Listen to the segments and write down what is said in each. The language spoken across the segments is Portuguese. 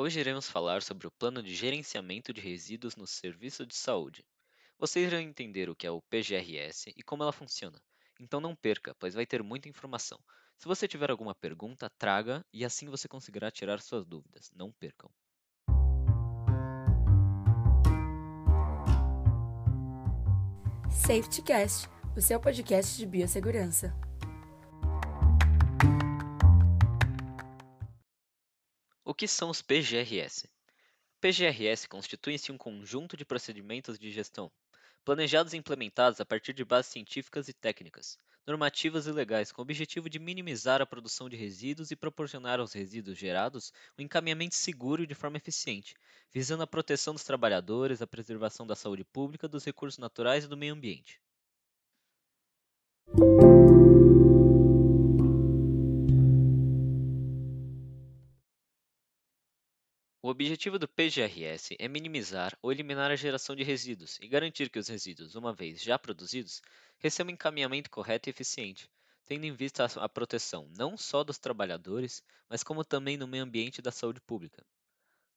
Hoje iremos falar sobre o plano de gerenciamento de resíduos no serviço de saúde. Vocês irão entender o que é o PGRS e como ela funciona. Então não perca, pois vai ter muita informação. Se você tiver alguma pergunta, traga e assim você conseguirá tirar suas dúvidas. Não percam. SafetyCast, o seu podcast de biossegurança. O que são os PGRS? PGRS constituem-se um conjunto de procedimentos de gestão, planejados e implementados a partir de bases científicas e técnicas, normativas e legais, com o objetivo de minimizar a produção de resíduos e proporcionar aos resíduos gerados um encaminhamento seguro e de forma eficiente, visando a proteção dos trabalhadores, a preservação da saúde pública, dos recursos naturais e do meio ambiente. O objetivo do PGRS é minimizar ou eliminar a geração de resíduos e garantir que os resíduos, uma vez já produzidos, recebam encaminhamento correto e eficiente, tendo em vista a proteção não só dos trabalhadores, mas como também no meio ambiente e da saúde pública.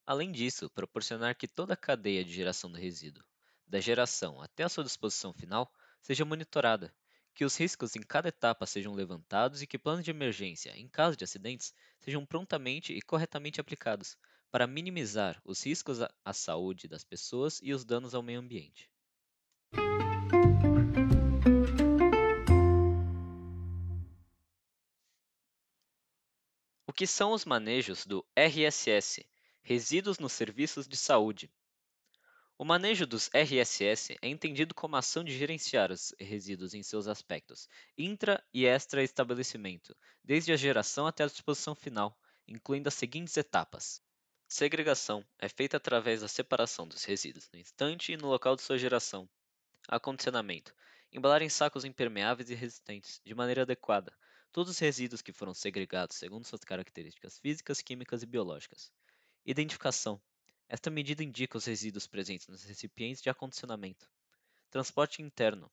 Além disso, proporcionar que toda a cadeia de geração do resíduo, da geração até a sua disposição final, seja monitorada, que os riscos em cada etapa sejam levantados e que planos de emergência, em caso de acidentes, sejam prontamente e corretamente aplicados, para minimizar os riscos à saúde das pessoas e os danos ao meio ambiente. O que são os manejos do RSS, Resíduos nos Serviços de Saúde? O manejo dos RSS é entendido como a ação de gerenciar os resíduos em seus aspectos intra e extra-estabelecimento, desde a geração até a disposição final, incluindo as seguintes etapas: Segregação é feita através da separação dos resíduos no instante e no local de sua geração. Acondicionamento: embalar em sacos impermeáveis e resistentes, de maneira adequada, todos os resíduos que foram segregados segundo suas características físicas, químicas e biológicas. Identificação: esta medida indica os resíduos presentes nos recipientes de acondicionamento. Transporte interno: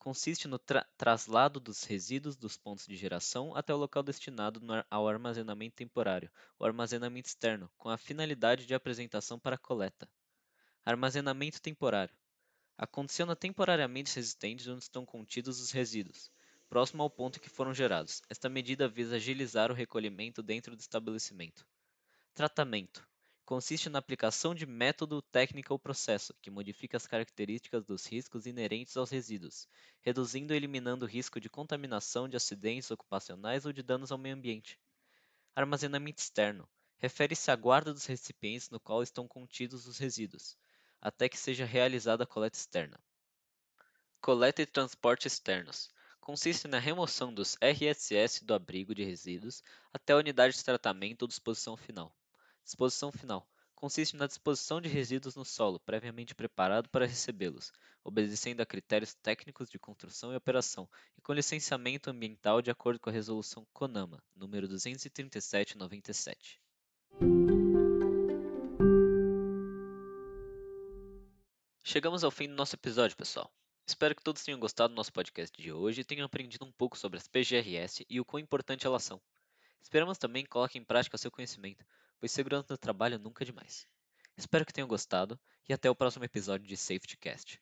consiste no tra traslado dos resíduos dos pontos de geração até o local destinado ao armazenamento temporário, ou armazenamento externo, com a finalidade de apresentação para coleta. Armazenamento temporário. Acondiciona temporariamente os resistentes onde estão contidos os resíduos, próximo ao ponto que foram gerados. Esta medida visa agilizar o recolhimento dentro do estabelecimento. Tratamento consiste na aplicação de método, técnica ou processo que modifica as características dos riscos inerentes aos resíduos, reduzindo ou eliminando o risco de contaminação, de acidentes ocupacionais ou de danos ao meio ambiente. Armazenamento externo refere-se à guarda dos recipientes no qual estão contidos os resíduos, até que seja realizada a coleta externa. Coleta e transporte externos consiste na remoção dos RSS do abrigo de resíduos até a unidade de tratamento ou disposição final. Disposição final consiste na disposição de resíduos no solo previamente preparado para recebê-los, obedecendo a critérios técnicos de construção e operação e com licenciamento ambiental de acordo com a resolução CONAMA, número 237/97. Chegamos ao fim do nosso episódio, pessoal. Espero que todos tenham gostado do nosso podcast de hoje e tenham aprendido um pouco sobre as PGRS e o quão importante elas são. Esperamos também que coloquem em prática seu conhecimento, pois segurança no trabalho nunca é demais. Espero que tenham gostado e até o próximo episódio de SafetyCast.